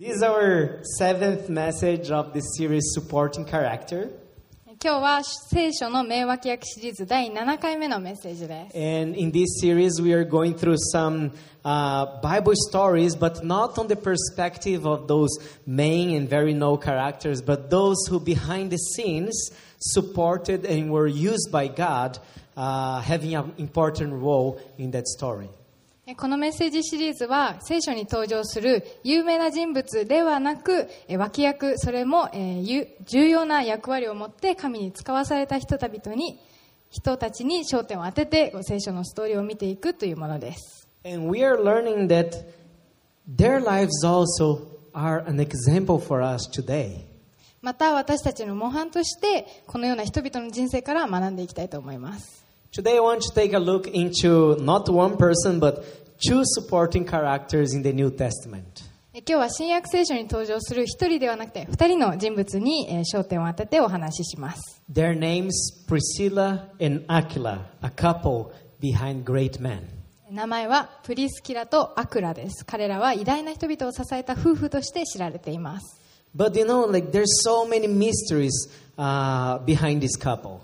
This is our seventh message of the series Supporting Character. 今日は聖書の名脇役シリーズ第7回目のメッセージです。 And in this series, we are going through some uh, Bible stories, but not on the perspective of those main and very known characters, but those who behind the scenes supported and were used by God, uh, having an important role in that story. えこのメッセージシリーズは聖書に登場する有名な人物ではなくえ脇役それも、重要な役割を持って神に使わされた人々に人たちに焦点を当てて聖書のストーリーを見ていくというものです And we are learning that their lives also are an example for us today. また私たちの模範としてこのような人々の人生から学んでいきたいと思います Today, I want to take a look into not one person, but two supporting characters in the New Testament. え今日は新約聖書に登場する一人ではなくて二人の人物にえー焦点を当ててお話しします Their names Priscilla and Aquila, a couple behind great men. 名前はプリスキラとアクラです彼らは偉大な人々を支えた夫婦として知られています But you know, like there's so many mysteries uh, behind this couple.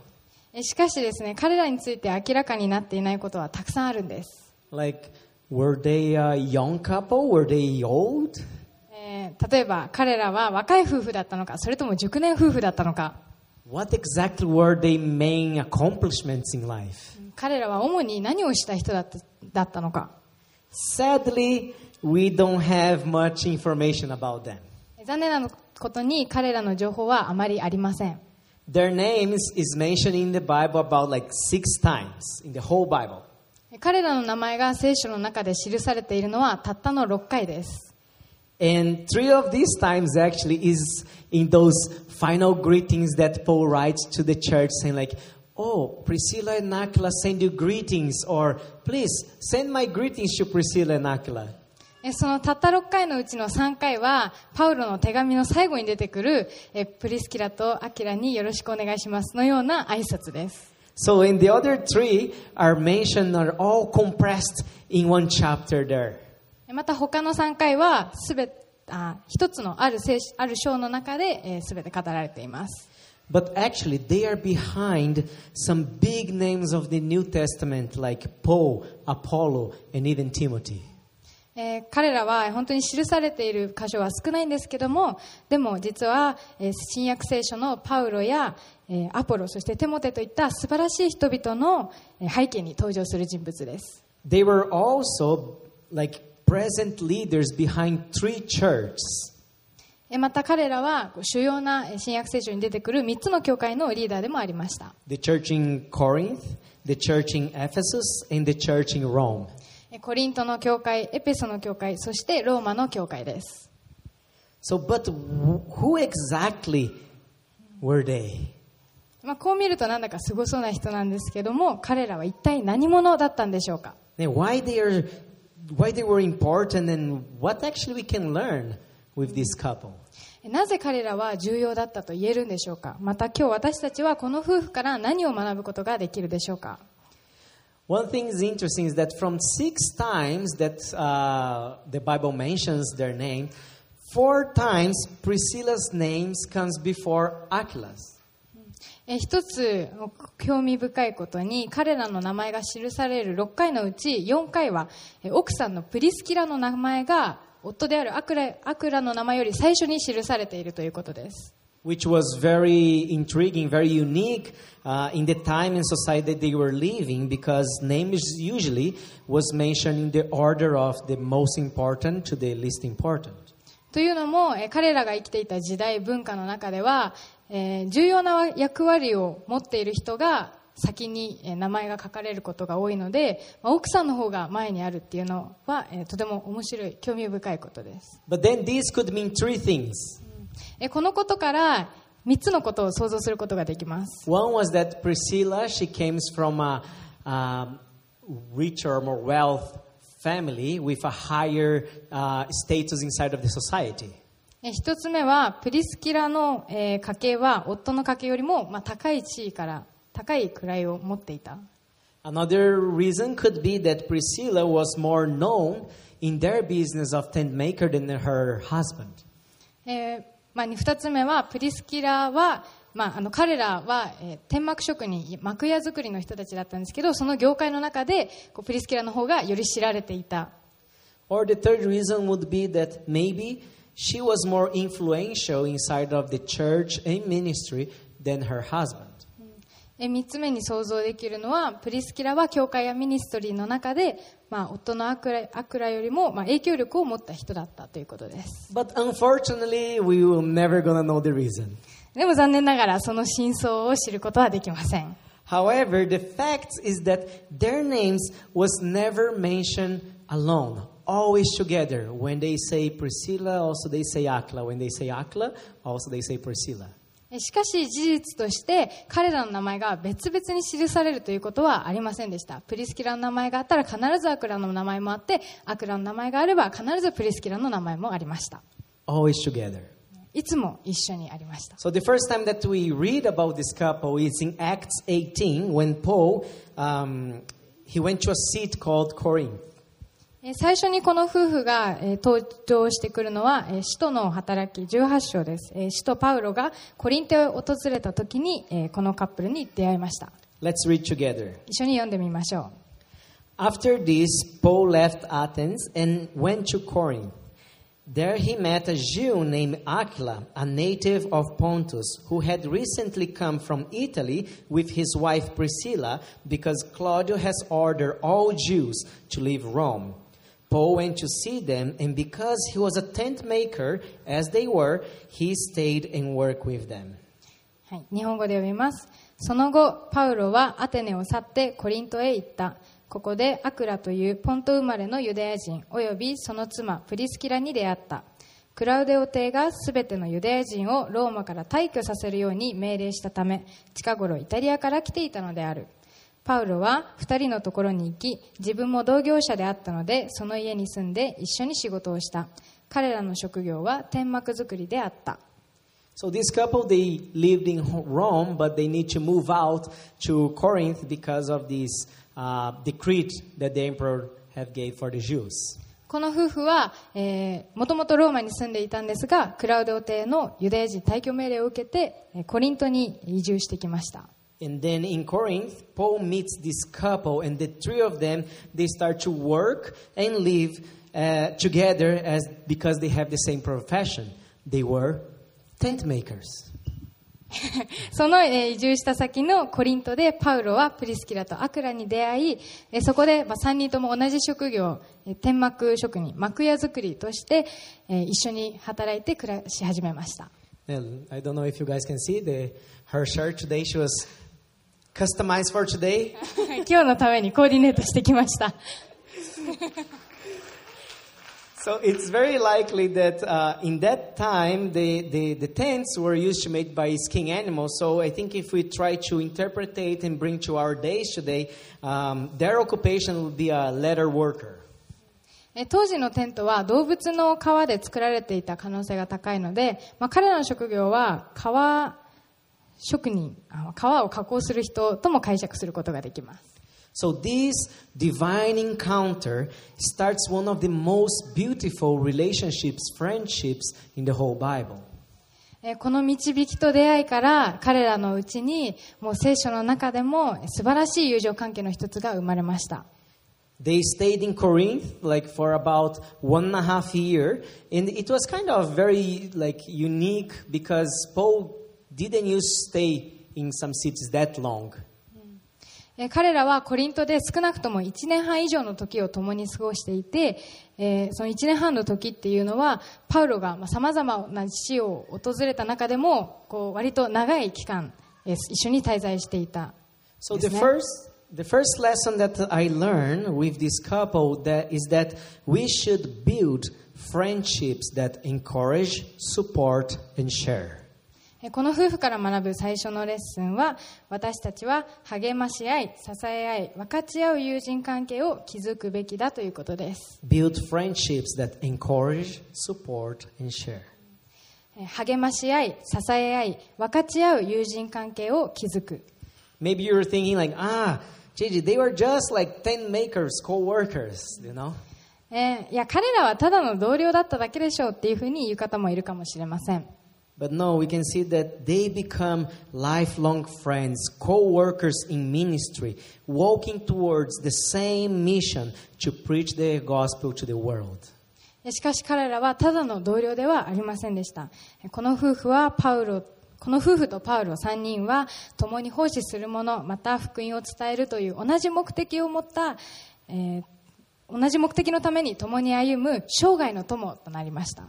えしかしですね彼らについて明らかになっていないことはたくさんあるんです Like, were they a young couple? Were they old? えー例えば彼らは若い夫婦だったのかそれとも熟年夫婦だったのか What exactly were their main accomplishments in life? 彼らは主に何をした人だっただったのか Sadly, we don't have much information about them. 残念なことに彼らの情報はあまりありません Their names is mentioned in the Bible about like six times in the whole Bible. 彼らの名前が聖書の中で記されているのはたったの6回です And three of these times actually is in those final greetings that Paul writes to the church saying like, Oh, Priscilla and Aquila send you greetings or please send my greetings to Priscilla and Aquila. えそのたった6回のうちの3回はパウロの手紙の最後に出てくるえプリスキラとアキラによろしくお願いしますのような挨拶です So in the other three are mentioned are all compressed in one chapter there. えまた他の3回はすべあ一つのある聖ある章の中で、えー、全て語られています But actually, they are behind some big names of the New Testament like Paul, Apollo, and even Timothy. えー彼らは本当に記されている箇所は少ないんですけどもでも実は、えー新約聖書のパウロや、えーアポロそしてテモテといった素晴らしい人々のえー背景に登場する人物です They were also like present leaders behind three churches. えーまた彼らは主要なえー新約聖書に出てくる3つの教会のリーダーでもありました The church in Corinth, the church in Ephesus, and the church in Rome. えーコリントの教会エペソの教会そしてローマの教会です So, but wh- who exactly were they? まあ、こう見るとなんだかすごそうな人なんですけども彼らは一体何者だったんでしょうか？Why they are, why they were important, and what actually we can learn with this couple? なぜ彼らは重要だったと言えるんでしょうか？また今日私たちはこの夫婦から何を学ぶことができるでしょうか？One thing is interesting is that from six times that uh, the Bible mentions their name, four times Priscilla's name comes before Aquila's. え一つ興味深いことに彼らの名前が記される6回のうち4回は奥さんのプリスキラの名前が夫であるアクラアクラの名前より最初に記されているということです which was very intriguing, very unique uh, in the time and society that they were living because names usually was mentioned in the order of the most important to the least important. というのも、えー彼らが生きていた時代文化の中では、えー重要な役割を持っている人が先にえー名前が書かれることが多いので、まあ奥さんの方が前にあるっていうのは、えーとても面白い興味深いことです、 But then this could mean three things. えーこのことから3つのことを想像することができます One was that Priscilla, she came from a um, richer or more wealth family with a higher uh, status inside of the society. えー一つ目はプリスキラの、えー家系は夫の家系よりも、まあ、高い地位から高い位を持っていた Another reason could be that Priscilla was more known in their business of tent maker than her husband. えーまあ、2つ目はプリスキラは、まあ、あの彼らは、えー天幕職人幕屋作りの人たちだったんですけどその業界の中でこうプリスキラの方がより知られていた Or the third reason would be that maybe she was more influential inside of the church and ministry than her husband. え3つ目に想像できるのはプリスキラは教会やミニストリーの中で、まあ、夫のアクラアクラよりも、まあ、影響力を持った人だったということです But unfortunately, we will never gonna know the reason. でも残念ながらその真相を知ることはできません However, the fact is that their names was never mentioned alone, always together. When they say Priscilla, also they say Akla. When they say Akla, also they say Priscilla. しかし事実として彼らの名前が別々に記されるということはありませんでした。プリスキラの名前があったら必ずアクラの名前もあってアクラの名前があれば必ずプリスキラの名前もありました。いつも一緒にありました、えー最初にこの夫婦が、えー登場してくるのは、えー使徒の働き18章です、えー使徒パウロがコリンテを訪れた時に、えーこのカップルに出会いました Let's read together. 一緒に読んでみましょ After this, Paul left Athens and went to Corinth. There he met a Jew named Aquila, a native of Pontus, who had recently come from Italy with his wife Priscilla because Claudio has ordered all Jews to leave Rome. Paul went to see them, and because he was a tent maker, as they were, he stayed and worked with them. はい、日本語で読みます。その後パウロはアテネを去ってコリントへ行った。ここでアクラというポント生まれのユダヤ人およびその妻プリスキラに出会った。クラウデオ帝がすべてのユダヤ人をローマから退去させるように命令したため近頃イタリアから来ていたのである。パウロは二人のところに行き自分も同業者であったのでその家に住んで一緒に仕事をした。彼らの職業は天幕作りであった。So this couple they lived in Rome, but they need to move out to Corinth because of this uh, decree that the emperor have gave for the Jews. この夫婦は、えー、もともとローマに住んでいたんですがクラウデオ帝のユダヤ人退去命令を受けてえーコリントに移住してきました And then in Corinth, Paul meets this couple, and the three of them they start to work and live uh, together as because they have the same profession. They were tent makers. その、えー移住した先のコリントでパウロはプリスキラとアクラに出会い、えーそこで、まあ、3人とも同じ職業、えー天幕職人幕屋作りとして、えー一緒に働いて暮らし始めました I don't know if you guys can see the her shirt today. She was customized for today. 今日のためにコーディネートしてきました。So it's very likely that uh, in that time the, the, the, tents were used to made by skin animals. So I think if we try to interpret it and bring to our days today, um, their occupation would be a leather worker. 当時のテントは動物の皮で作られていた可能性が高いので、まあ、彼らの職業は皮職人あ皮を加工する人とも解釈することができます So this divine encounter starts one of the most beautiful relationships, friendships in the whole Bible. えーこの導きと出会いから彼らのうちにもう聖書の中でも素晴らしい友情関係の一つが生まれました They stayed in Corinth like for about one and a half year, and it was kind of very like unique because Paul didn't you stay in some cities that long? 彼らはコリントで少なくとも1年半以上の時を共に過ごしていて、えー、その1年半の時っていうのはパウロがさまざまな地を訪れた中でもこう割と長い期間、えー、一緒に滞在していた、ね。So the first The first lesson that I learned with this couple that is that we should build friendships that encourage, support, and share. えーこの夫婦から学ぶ最初のレッスンは私たちは励まし合い支え合い分かち合う友人関係を築くべきだということです Build friendships that encourage, support, and share. えー励まし合い支え合い分かち合う友人関係を築く Maybe you're thinking like, ah, Gigi, they were just like tent makers, co-workers, you know? えーいや彼らはただの同僚だっただけでしょうっていうふうに言う方もいるかもしれません But no, we can see that they become lifelong friends, co-workers in ministry, walking towards the same mission to preach the gospel to the world. えしかし彼らはただの同僚ではありませんでしたえこの夫婦はパウロこの夫婦とパウロ3人は共に奉仕する者また福音を伝えるという同じ目的を持った、えー同じ目的のために共に歩む生涯の友となりました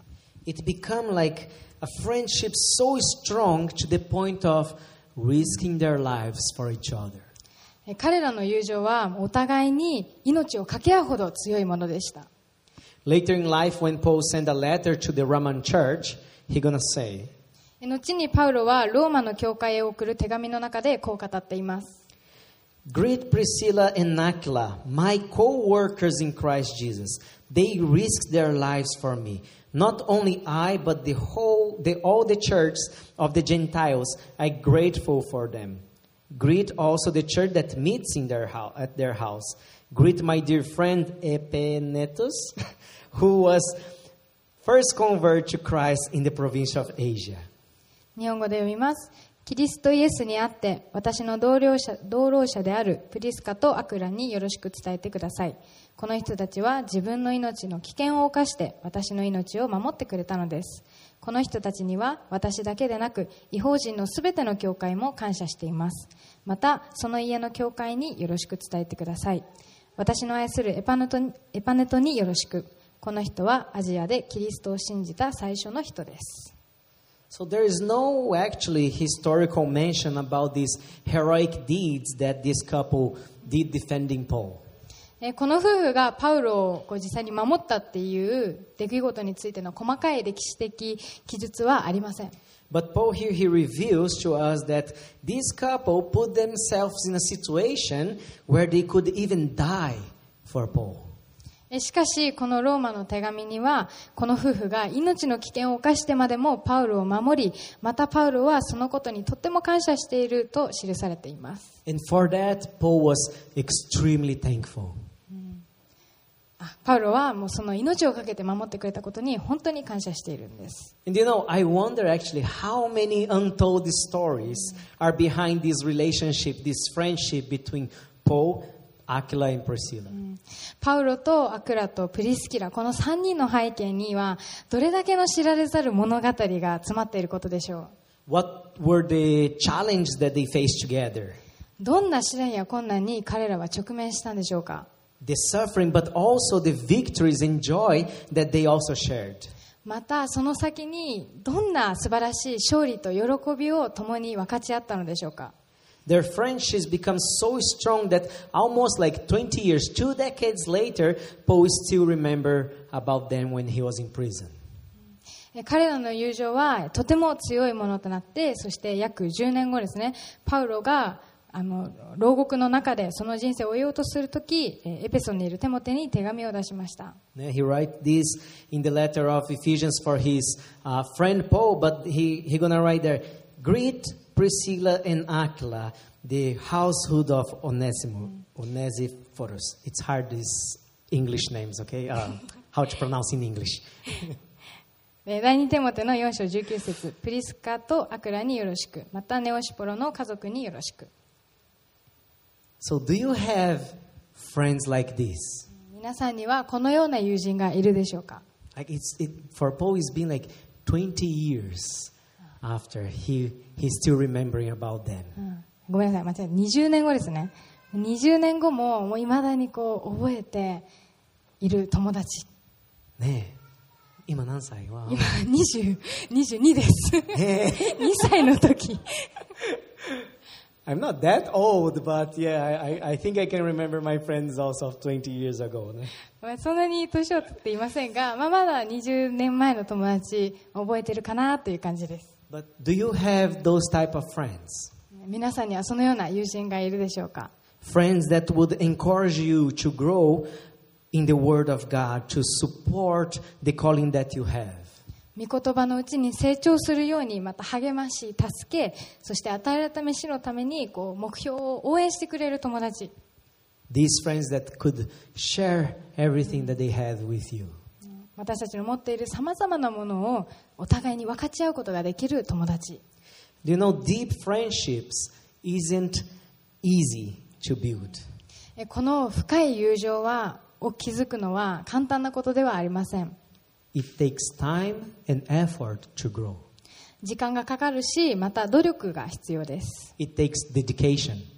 It became like a friendship so strong to the point of risking their lives for each other. え彼らの友情はお互いに命を懸け合うほど強いものでした Later in life, when Paul sent a letter to the Roman church, he gonna say, え後にパウロはローマの教会へ送る手紙の中でこう語っています Greet Priscilla and Aquila, my co-workers in Christ Jesus. They risked their lives for me. Not only I, but the whole, the, all the church of the Gentiles are grateful for them. Greet also the church that meets in their house, at their house. Greet my dear friend Epenetus, who was first convert to Christ in the province of Asia. 日本語で読みます。 キリストイエスにあって、私の同僚者、同労者であるプリスカとアクラによろしく伝えてください。この人たちは自分の命の危険を冒して私の命を守ってくれたのです。この人たちには私だけでなく、違法人のすべての教会も感謝しています。また、その家の教会によろしく伝えてください。私の愛するエパネトエパネトによろしく。この人はアジアでキリストを信じた最初の人です。So there is no actually historical mention about these heroic deeds that this couple did defending Paul. えーこの夫婦がパウロをこう実際に守ったっていう出来事についての細かい歴史的記述はありません。 But Paul here he reveals to us that this couple put themselves in a situation where they could even die for Paul. しかし、このローマの手紙には、この夫婦が命の危険を犯してまでもパウルを守り、またパウルはそのことにとっても感謝していると記されています。And for that, Paul was パウロはもうその命を懸けて守ってくれたことに本当に感謝しているんです。And you know, I パウロとアクラとプリスキラこの3人の背景にはどれだけの知られざる物語が詰まっていることでしょう？どんな試練や困難に彼らは直面したんでしょうか？またその先にどんな素晴らしい勝利と喜びを共に分かち合ったのでしょうか？Their friendships become so strong that almost like 20 years, two decades later, Paul still remember about them when he was in prison. え彼らの友情はとても強いものとなってそして約10年後ですねパウロがあの牢獄の中でその人生を終えようとするときえエペソンにいるテモテに手紙を出しました Yeah, He write this in the letter of Ephesians for his uh, friend Paul, but he, he gonna write there, greet Priscilla and Aquila, the household of Onesimo, Onesiphorus. It's hard, these English names, okay? Uh, how to pronounce in English. え第2テモテの4章19節プリスカとアクラによろしくまたネオシポロの家族によろしく So do you have friends like this? 皆さんにはこのような友人がいるでしょうか Like it's, it, for Paul, it's been like 20 years after he, he's still remembering about them. うんごめんなさい、間違えた。20年後ですね。20年後も、もう未だにこう、覚えている友達。ねえ今何歳は今、20、22です。え2歳の時。I'm not that old, but yeah, I, I- think I can remember my friends also of 20 years ago. そんなに年を取っていませんが、まあ、まだ20年前の友達、覚えてるかなという感じです。But do you have those type of friends? 皆さんにはそのような友人がいるでしょうか Friends that would encourage you to grow in the Word of God, to support the calling that you have. 御言葉のうちに成長するようにまた励まし助けそして与えられた飯のためにこう目標を応援してくれる友達 These friends that could share everything that they had with you. 私たちの持っているさまざまなものをお互いに分かち合うことができる友達 you know deep friendships isn't easy to build? えこの深い友情はを築くのは簡単なことではありません It takes time and effort to grow. 時間がかかるしまた努力が必要です It takes dedication.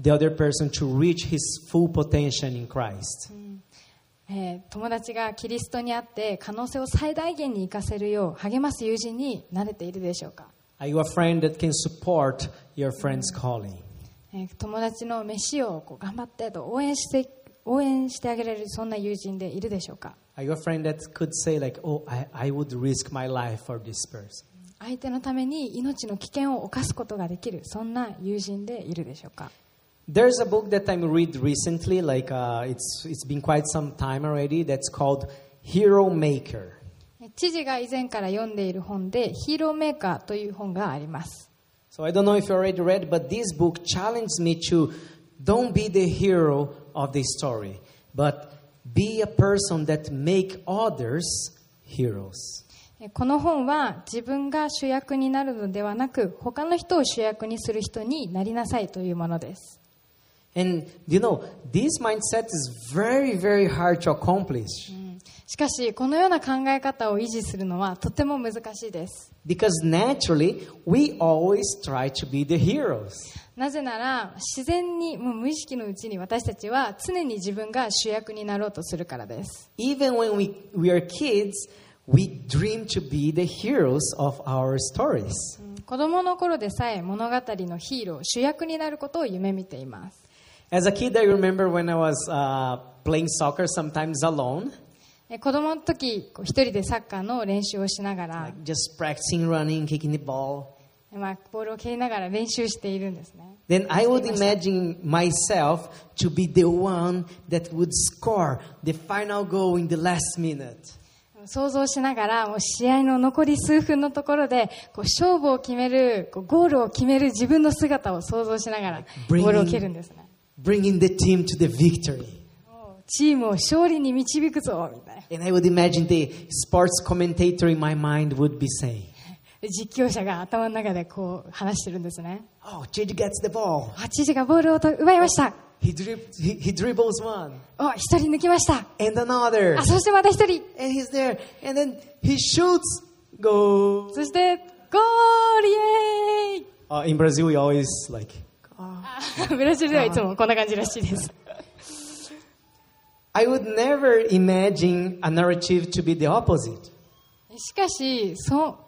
the other person to reach his full potential in Christ. え、友達がキリストにあって可能性を最大限に生かせるよう励ます友人になれているでしょうか？友達の飯をこう頑張ってと応援して,応援してあげれるそんな友人でいるでしょうか？相手のために命の危険を犯すことができるそんな友人でいるでしょうか？There's a book that I read recently, like uh, it's it's been quite some time already. That's called Hero Maker. え知事が以前から読んでいる本で「ヒーローメーカー」という本があります So I don't know if you already read, but this book challenged me to don't be the hero of the story, but be a person that make others heroes. えこの本は自分が主役になるのではなく他の人を主役にする人になりなさいというものです And you know, this mindset is very, very hard to accomplish しかしこのような考え方を維持するのはとても難しいです because naturally we always try to be the heroes. なぜなら自然にもう無意識のうちに私たちは常に自分が主役になろうとするからです Even when we, we are kids, we dream to be the heroes of our stories. 子供の頃でさえ物語のヒーロー主役になることを夢見ています子供の時一人でサッカーの練習をしながら、ボールを蹴りながら練習しているんですね。想像しながら、試合の残り数分のところで勝負を決める、ゴールを決める自分の姿を想像しながらボールを蹴るんですね。Bringing the team to the victory. もうチームを勝利に導くぞみたいな And I would imagine the sports commentator in my mind would be saying, で実況者が頭の中でこう話してるんですね Oh, Gigi gets the ball. あ知事がボールをと奪いました He, drib- he, he dribbles one お一人抜きました and another. あそしてまた一人 And he's there. And then he shoots. Go. そしてゴールイエーイ Uh, in Brazil, we always like, あ ブラジルではいつもこんな感じらしいです I would never imagine a narrative to be the opposite. しかしそ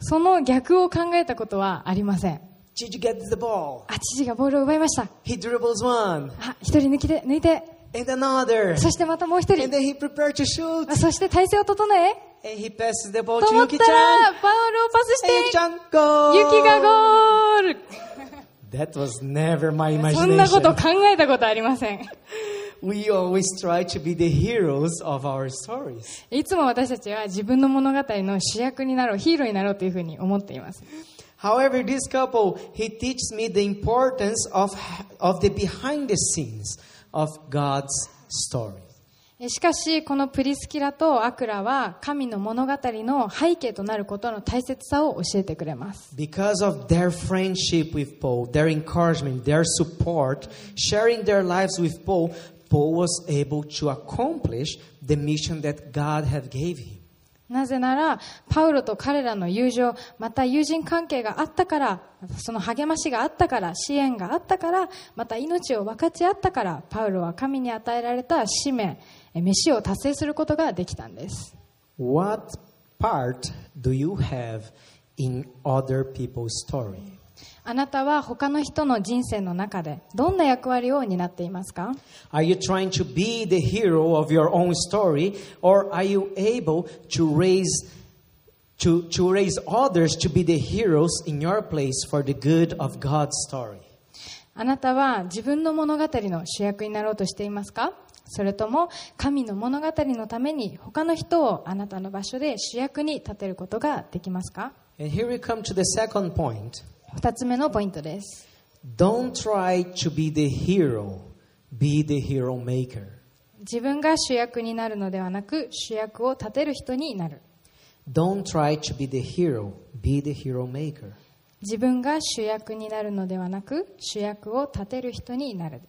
その逆を考えたことはありません Gigi gets the ball. あ知事がボールを奪いました He dribbles one あ一人抜きで抜いて and another. そしてまたもう一 And 人 then he prepared to shoot. あそして体勢を整え And he passes the ball と to 思っ Yuki たら.パウルをパスし And Yuki て chan, go. ユキがゴール That was never my そんなこと imagination. 考えたことありません We always try to be the heroes of our stories. いつも私たちは自分の物語の主役になろうヒーローになろうというふうに思っています However, this couple, he teaches me the importance of, of the behind the scenes of God's story. えしかしこのプリスキラとアクラは神の物語の背景となることの大切さを教えてくれます Because of their friendship with Paul, their encouragement, their support, sharing their lives with Paul, Paul was able to accomplish the mission that God had gave him. なぜならパウロと彼らの友情また友人関係があったからその励ましがあったから支援があったからまた命を分かち合ったからパウロは神に与えられた使命え飯を達成することができたんです What part do you have in other people's story? あなたは他の人の人生の中でどんな役割を担っていますか Are you trying to be the hero of your own story, or are you able to raise to, to raise others to be the heroes in your place for the good of God's story? あなたは自分の物語の主役になろうとしていますかそれとも神の物語のために他の人をあなたの場所で主役に立てることができますか？And here we come to the second point. 二つ目のポイントです。Don't try to be the hero, be the hero maker. 自分が主役になるのではなく主役を立てる人になる。Don't try to be the hero, be the hero maker. 自分が主役になるのではなく主役を立てる人になる。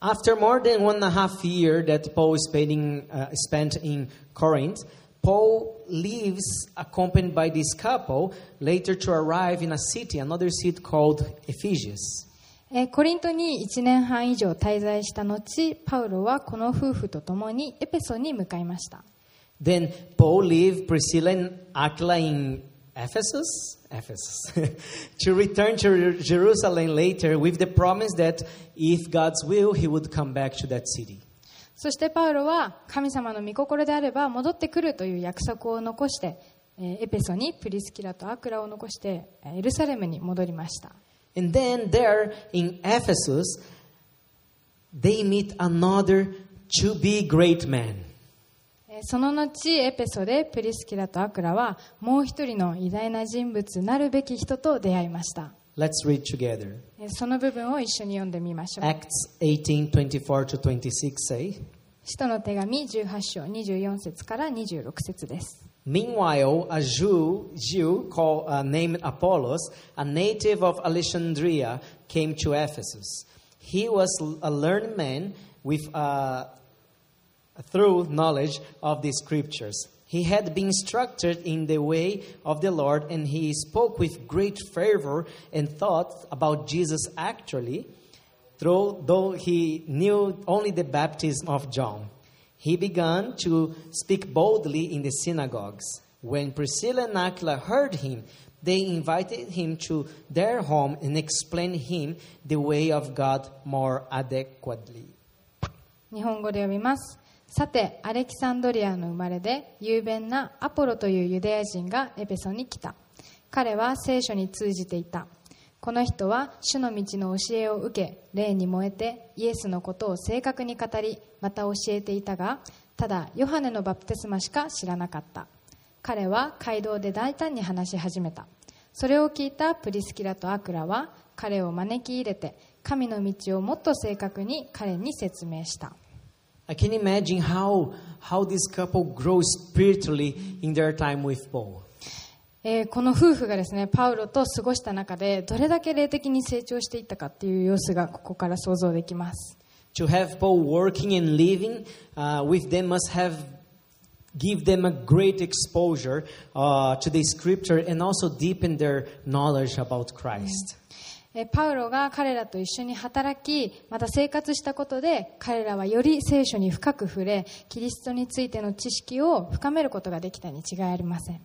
After more than one and a half year that Paul spent in, uh, spent in Corinth, Paul leaves accompanied by this couple later to arrive in a city, another city called Ephesus. えーコリントに1年半以上滞在した後、パウロはこの夫婦と共にエペソに向かいました。 Then Paul leaves Priscilla and Aquila in Ephesus, Ephesus, to return to Jerusalem later with the promise that if God's will, he would come back to that city. そしてパウロは神様の御心であれば戻ってくるという約束を残して、えーエペソにプリスキラとアクラを残してえーエルサレムに戻りました。 And then there in Ephesus, they meet another to be great man. えーその後エペソでプリスキラとアクラはもう一人の偉大な人物なるべき人と出会いました。Let's read together. えーその部分を一緒に読んでみましょう。Acts 18 24 to 26 say, 使徒の手紙18章24節から26節です。Meanwhile, a Jew, Jew called, uh, named Apollos, a native of Alexandria, came to Ephesus. He was a learned man with uh, through knowledge of the scriptures. He had been instructed in the way of the Lord, and he spoke with great fervor and thought about Jesus actually, though, though he knew only the baptism of John. He began to speak boldly in the synagogues. When Priscilla and Aquila heard him, they invited him to their home and explained him the way of God more adequately. 日本語で読みます。 さて、アレキサンドリアの生まれで、雄弁なアポロというユダヤ人がエペソに来た。彼は聖書に通じていた。この人は主の道の教えを受け、霊に燃えてイエスのことを正確に語り、また教えていたが、ただヨハネのバプテスマしか知らなかった。彼は街道で大胆に話し始めた。それを聞いたプリスキラとアクラは彼を招き入れて、神の道をもっと正確に彼に説明した。I can imagine how, how this couple grows spiritually in their time with Paul. えーこの夫婦がですねパウロと過ごした中でどれだけ霊的に成長していったかっていう様子がここから想像できます To have Paul working and living uh, with them must have give them a great exposure uh, to the scripture and also deepen their knowledge about Christ. えー パウロが彼らと一緒に働き、また生活したことで、彼らはより聖書に深く触れ、キリストについての知識を深めることができたに違いありません。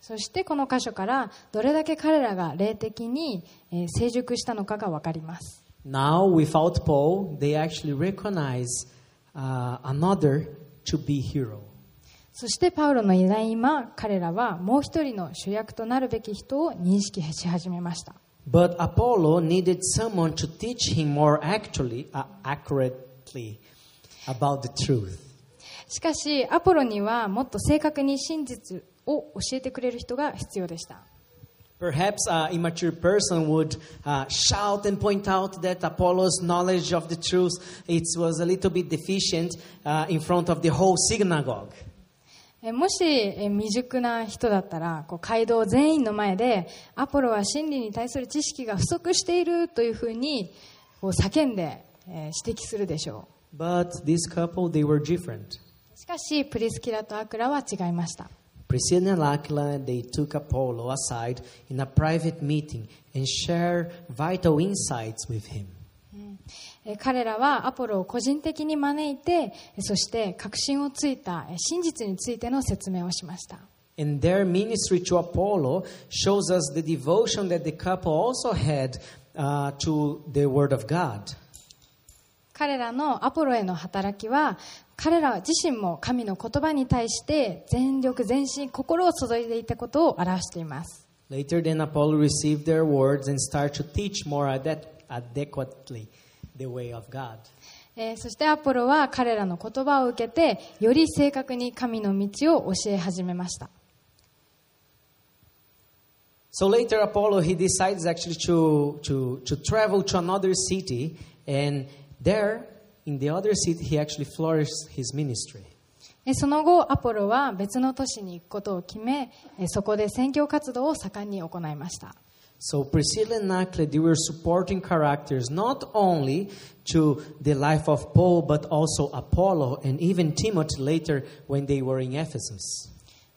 そしてこの箇所から、どれだけ彼らが霊的に成熟したのかがわかります。Now, without Paul, they actually recognize、another to be hero. そしてパウロのいない今彼らはもう一人の主役となるべき人を認識し始めました But Apollo needed someone to teach him more actually, uh, accurately about the truth. しかしアポロにはもっと正確に真実を教えてくれる人が必要でした Perhaps an immature person would uh, shout and point out that Apollo's knowledge of the truth it was a little bit deficient uh, in front of the whole synagogue. えもしえ未熟な人だったらこう街道全員の前でアポロは真理に対する知識が不足しているというふうにこう叫んでえー指摘するでしょ But this couple, they were different. うしかしプリスキラとアクラは違いました Priscilla and Aquila, they took Apollo aside in a private meeting and shared vital insights with him. えー彼らはアポロを個人的に招いてえーそして確信をついたえー真実についての説明をしました And their ministry to Apollo shows us the devotion that the couple also had uh, to the Word of God. 彼らのアポロへの働きは彼ら自身も神の言葉に対して全力全身心を注いでいたことを表しています Later, then Apollo received their words and started to teach more adequ- adequately the way of God. えーそしてアポロは彼らの言葉を受けてより正確に神の道を教え始めました So later, Apollo he decides actually to, to, to travel to another city, and there, in the other city, he actually flourished his ministry. えーその後アポロは別の都市に行くことを決めえーそこで宣教活動を盛んに行いました So Priscilla and Aquila, they were supporting characters not only to the life of Paul, but also Apollo and even Timothy later when they were in Ephesus.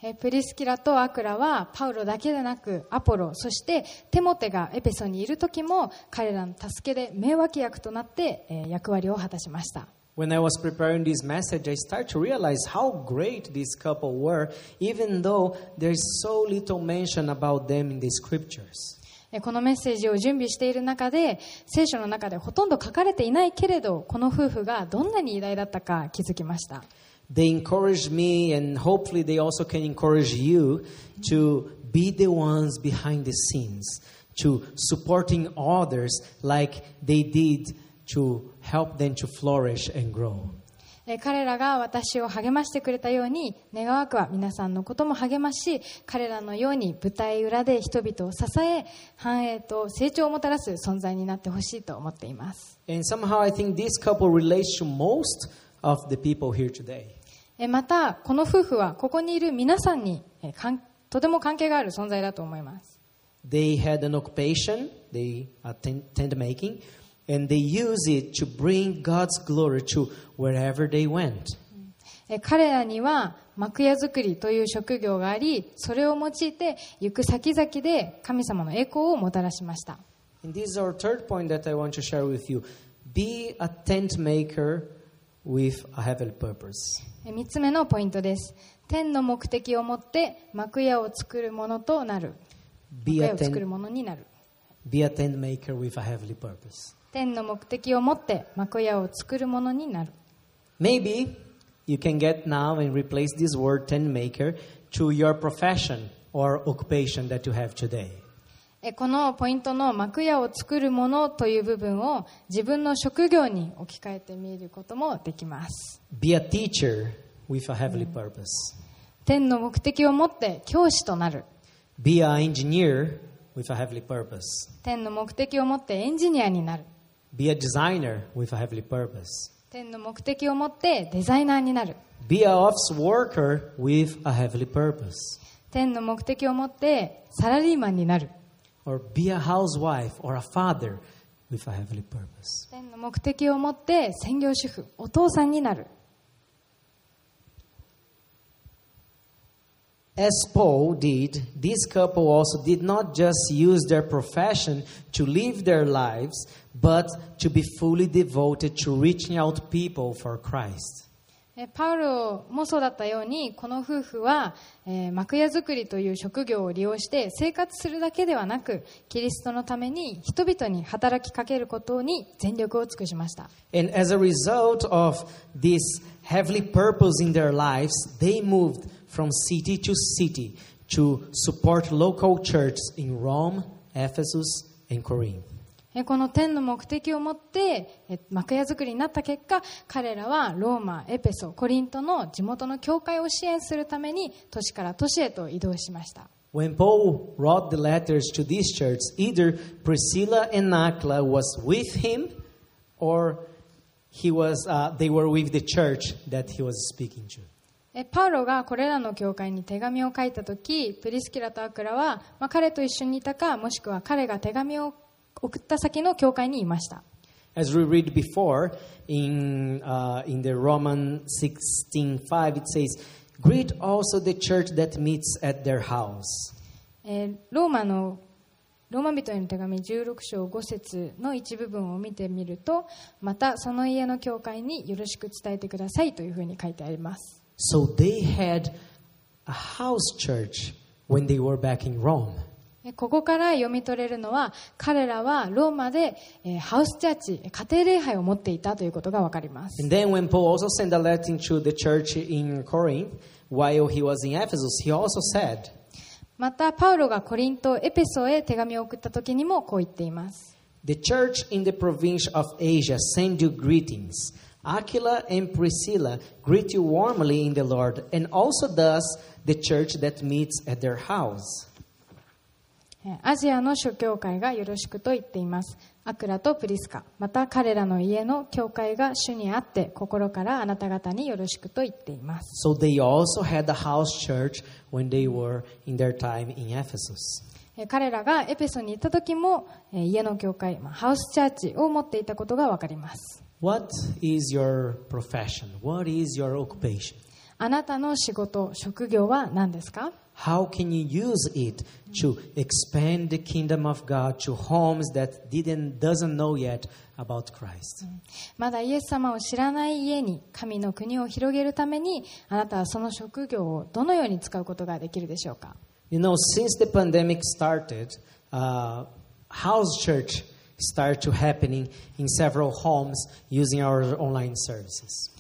えープリスキラとアクラはパウロだけでなくアポロそしてテモテがエペソにいる時も彼らの助けで名脇役となってえー役割を果たしました When I was preparing this message, I started to realize how great this couple were, even though there's so little mention about them in the scriptures. えこのメッセージを準備している中で聖書の中でほとんど書かれていないけれどこの夫婦がどんなに偉大だったか気づきました They encourage me, and hopefully, they also can encourage you to be the ones behind the scenes, to supporting others like they did to help them to flourish and grow. えー彼らが私を励ましてくれたように願わくは皆さんのことも励まし彼らのように舞台裏で人々を支え繁栄と成長をもたらす存在になってほしいと思っています And somehow, I think this couple relates to most of the people here today. えーまたこの夫婦はここにいる皆さんにえーかんとても関係がある存在だと思います They had an occupation, they are tent making, and they use it to bring God's glory to wherever they went. えー彼らには幕屋作りという職業がありそれを用いて行く先々で神様の栄光をもたらしました And this is our third point that I want to share with you. Be a tent maker with a heavenly purpose. 3つ目のポイントです天の目的を持って幕屋を作るものとなる幕屋を作るものになる be a tent maker with a heavenly purpose. 天の目的を持って幕屋を作るものになる Maybe you can get now and replace this word tent maker to your profession or occupation that you have today. えこのポイントの幕屋を作るものという部分を自分の職業に置き換えてみることもできます Be a teacher with a heavenly purpose. 天の目的を持って教師となる Be an engineer with a heavenly purpose. 天の目的を持ってエンジニアになる Be a designer with a heavenly purpose. 天の目的を持ってデザイナーになる Be an office worker with a heavenly purpose. 天の目的を持ってサラリーマンになる Or be a housewife or a father with a heavenly purpose. 天の目的を持って専業主婦お父さんになる As Paul did, this couple also did not just use their profession to live their lives, but to be fully devoted to reaching out people for Christ. えパウロもそうだったようにこの夫婦は、えー幕屋作りという職業を利用して生活するだけではなくキリストのために人々に働きかけることに全力を尽くしました And as a result of this heavenly purpose in their lives, they moved from city to city to support local churches in Rome, Ephesus, and Corinth. えこの天の目的を持ってえ幕屋作りになった結果彼らはローマエペソコリントの地元の教会を支援するために都市から都市へと移動しました When Paul wrote the letters to these churches, either Priscilla and Aquila was with him, or he was, uh, they were with the church that he was speaking to. えパウロがこれらの教会に手紙を書いた時プリスキラとアクラは、まあ、彼と一緒にいたかもしくは彼が手紙を送った先の教会にいました As we read before in, uh, in the Roman 16:5, it says, "Greet also the church that meets at their house." えーローマのローマ人への手紙16章5節の一部分を見てみるとまたその家の教会によろしく伝えてくださいというふうに書いてあります So they had a house church when they were back in Rome. えここから読み取れるのは彼らはローマで、えーハウスチャーチ家庭礼拝を持っていたということがわかります And then when Paul also sent a letter to the church in Corinth, while he was in Ephesus, he also said, またパウロがコリントエペソへ手紙を送った時にもこう言っています The church in the province of Asia send you greetings. Aquila and Priscilla greet you warmly in the Lord, and also does the church that meets at their house. えーアジアの諸教会がよろしくと言っていますアクラとプリスカまた彼らの家の教会が主にあって心からあなた方によろしくと言っています So they also had a house church when they were in their time in Ephesus. えー彼らがエペソに行った時もえー家の教会、まあハウスチャーチを持っていたことがわかります What is your profession? What is your occupation? あなたの仕事職業は何ですか How can you use it to expand the kingdom of God to homes that didn't doesn't know yet about Christ? まだイエス様を知らない家に神の国を広げるためにあなたはその職業をどのように使うことができるでしょうか You know, since the pandemic started, uh, house church started to happening in several homes using our online services.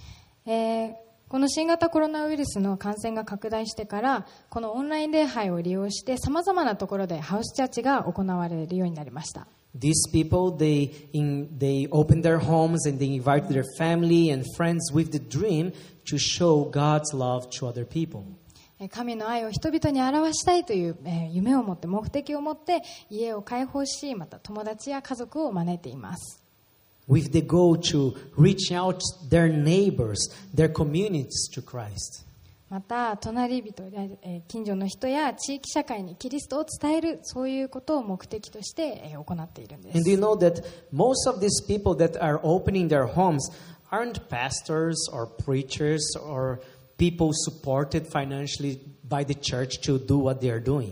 えーこの新型コロナウイルスの感染が拡大してからこのオンライン礼拝を利用してさまざまなところでハウスチャーチが行われるようになりました These people, they, in, they open their homes and they invite their family and friends with the dream to show God's love to other people. えー神の愛を人々に表したいという、えー夢を持って目的を持って家を開放しまた友達や家族を招いています with the goal to reach out their neighbors, their communities to Christ. また隣人近所の人や地域社会にキリストを伝えるそういうことを目的としてえー行っているんで And す do you know that most of these people that are opening their homes aren't pastors or preachers or people supported financially by the church to do what they are doing?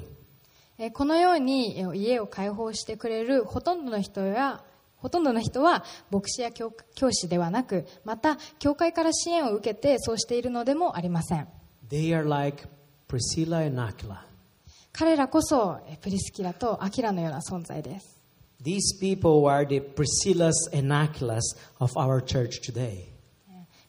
えーこのようにえー家を開放してくれるほとんどの人やほとんどの人は牧師や教教師ではなくまた教会から支援を受けてそうしているのでもありません They are like Priscilla and Aquila. 彼らこそえープリスキラとアキラのような存在です These people are the Priscillas and Aquilas of our church today.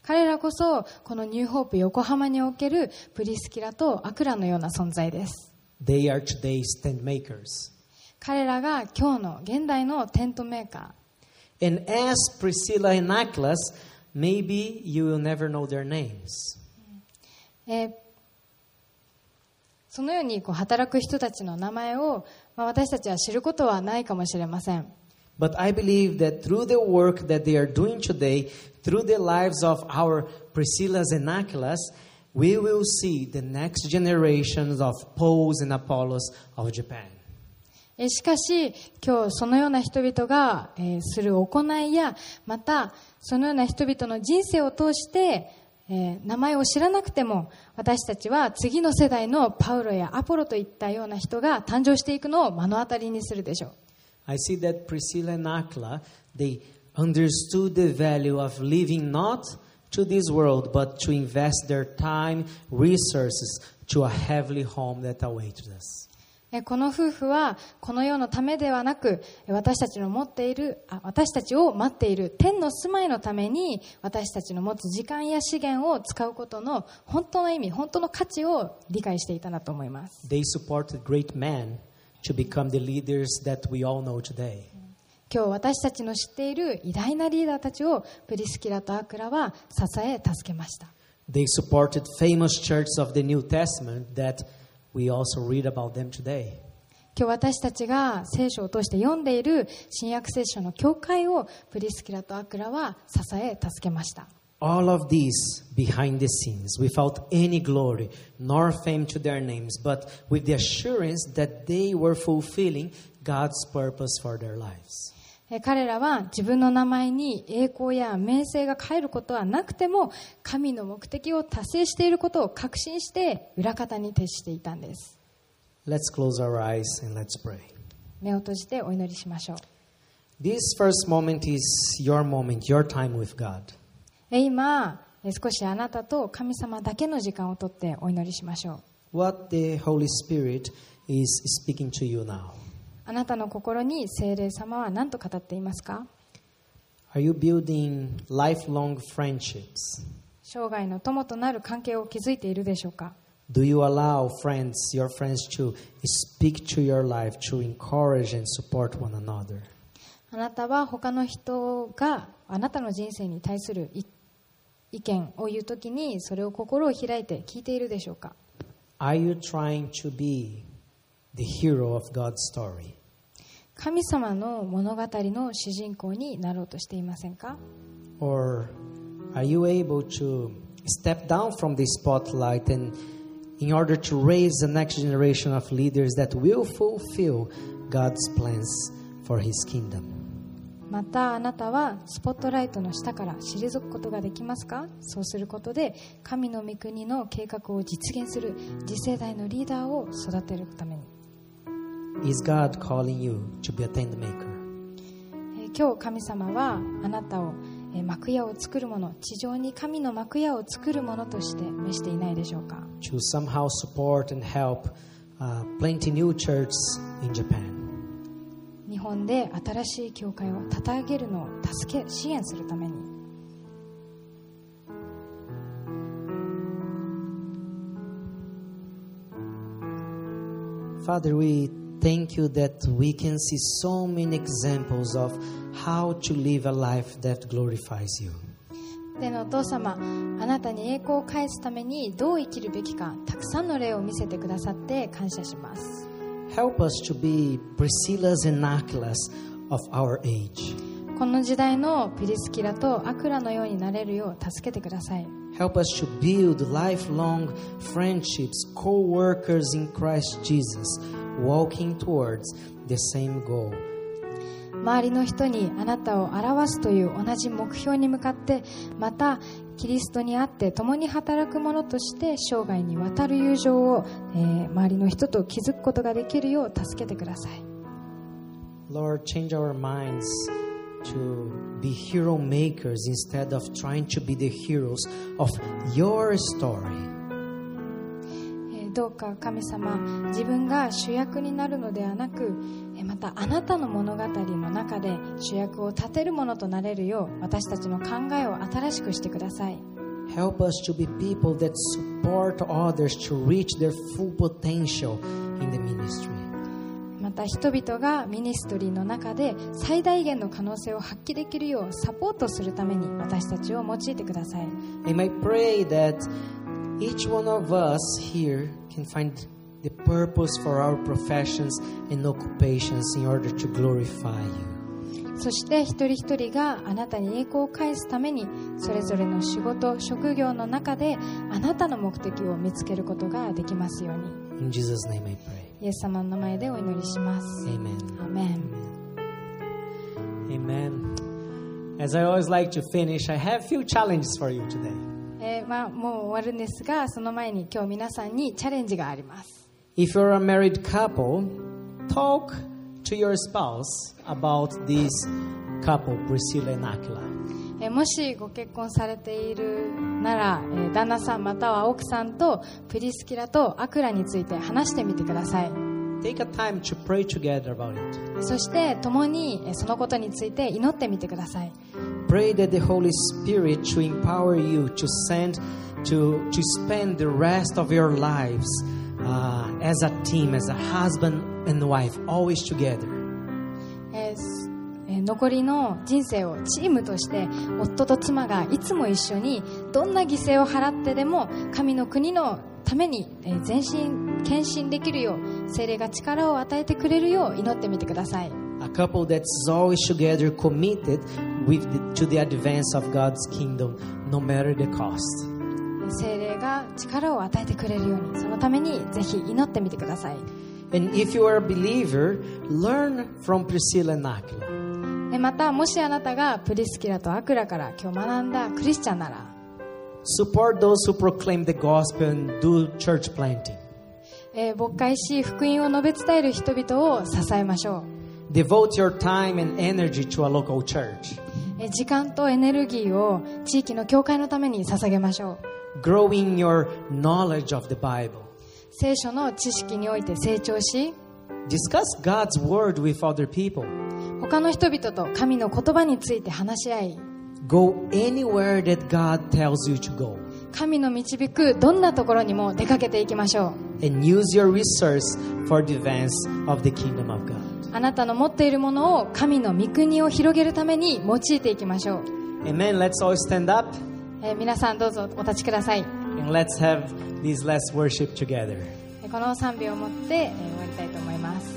彼らこそこのニューホープ横浜におけるプリスキラとアクラのような存在です They are today's tent makers. 彼らが今日の現代のテントメーカ And as Priscilla and Aquila, maybe you will never know their names. ー、えーそのようにこう働く人たちの名前を、まあ、私たちは知ることはないかもしれません But I believe that through the work that they are doing today, through the lives of our Priscillas and Aquilas, we will see the next generations of Pauls and Apollos of Japan. しかし今日そのような人々が、えーする行いやまたそのような人々の人生を通して、えー名前を知らなくても私たちは次の世代のパウロやアポロといったような人が誕生していくのを目の当たりにするでしょう I see that Priscilla and Aquila, they understood the value of living not to this world, but to invest their time, resources to a heavenly home that awaits us. えこの夫婦はこの世のためではなくえ私たちの持っているあ私たちを待っている天の住まいのために私たちの持つ時間や資源を使うことの本当の意味本当の価値を理解していたなと思います They supported great men 今日私たちの知っている偉大なリーダーたちをプリスキラとアクラは支え助けました。今日私たちが聖書を通して読んでいる新約聖書の教会をプリスキラとアクラは支え助けました。All of these behind the scenes, without any glory nor fame to their names, but with the assurance that they were fulfilling God's purpose for their lives. え彼らは自分の名前に栄光や名声が変えることはなくても神の目的を達成していることを確信して裏方に徹していたんです Let's close our eyes and let's pray. 目を閉じてお祈りしましょう This first moment is your moment, your time with God. え今え少しあなたと神様だけの時間をとってお祈りしましょう what the Holy Spirit is speaking to you now. あなたの心に聖霊様は何と語っていますか Are you building lifelong friendships? 生涯の友となる関係を築いているでしょうか Do you allow friends, your friends, to speak to your life, to encourage and support one another? あなたは他の人があなたの人生に対するい意見を言うときにそれを心を開いて聞いているでしょうか Are you trying to be the hero of God's story? 神様の物語の主人公になろうとしていませんか Or are you able to step down from the spotlight and in order to raise the next generation of leaders that will fulfill God's plans for his kingdom? またあなたはスポットライトの下から退くことができますか？そうすることで神の御国の計画を実現する次世代のリーダーを育てるために Is God calling you to be a tent maker? えー今日神様はあなたをえー幕屋を作るもの地上に神の幕屋を作るものとして召していないでしょうか？To somehow support and help uh, plenty new churches in Japan? 日本で新しい教会を立て上げるのを助け支援するために Father, we thank you that we can see so many examples of how to live a life that glorifies you. でのお父様あなたに栄光を返すためにどう生きるべきかたくさんの例を見せてくださって感謝します Help us to be Priscillas and Aquilas of our age. この時代のプリスキラとアクラのようになれるよう助けてください Help us to build lifelong friendships, co workers in Christ Jesus, walking towards the same goal. 周りの人にあなたを表すという同じ目標に向かってまたキリストにあって共に働く者として生涯にわたる友情を、えー周りの人と築くことができるよう助けてください Lord, change our minds to be hero makers instead of trying to be the heroes of your story. えーどうか神様自分が主役になるのではなくえーまたあなたの物語の中で主役を立てるものとなれるよう私たちの考えを新しくしてください Help us to be people that support others to reach their full potential in the ministry. また人々がミニストリーの中で最大限の可能性を発揮できるようサポートするために私たちを用いてください And I pray that each one of us here can find the purpose for our professions and occupations in order to glorify you. そして一人一人があなたに栄光を返すためにそれぞれの仕事職業の中であなたの目的を見つけることができますように In Jesus' name I pray. イエス様の名前でお祈りします Amen. アーメン Amen. As I always like to finish, I have few challenges for you today. えーまあ、もう終わるんですがその前に今日皆さんにチャレンジがあります If you're a married couple, talk to your spouse about this couple, Priscilla and Aquila. えーもしご結婚されているなら、えー旦那さんまたは奥さんとプリスキラとアクラについて話してみてください Take a time to pray together about it. そして共にえーそのことについて祈ってみてください Pray that the Holy Spirit to empower you to send to to spend the rest of your lives uh, as a team, as a husband and wife, always together. 残りの人生をチームとして夫と妻がいつも一緒にどんな犠牲を払ってでも神の国のためにえー前進献身できるよう精霊が力を与えてくれるよう祈ってみてください A couple that's always together, committed with the, to the advance of God's kingdom, no matter the cost. 精霊が力を与えてくれるようにそのためにぜひ祈ってみてください。ええまたもしあなたがプリスキラとアクラから今日学んだクリスチャンなら。ええ、牧会し福音を述べ伝える人々を支えましょう、えー、時間とエネルギーを地域の教会のために捧げましょう。Grow in your knowledge of the Bible. 聖書の知識において成長し discuss God's word with other people, 他の人々と神の言葉について話し合い go anywhere that God tells you to go, 神の導くどんなところにも出かけていきましょう and use your resource for the advance of the kingdom of God. あなたの持っているものを神の御国を広げるために用いていきましょう、Amen. Let's all stand up えー皆さんどうぞお立ちください and let's have this last worship together. えーこの賛美をもって、えー終わりたいと思います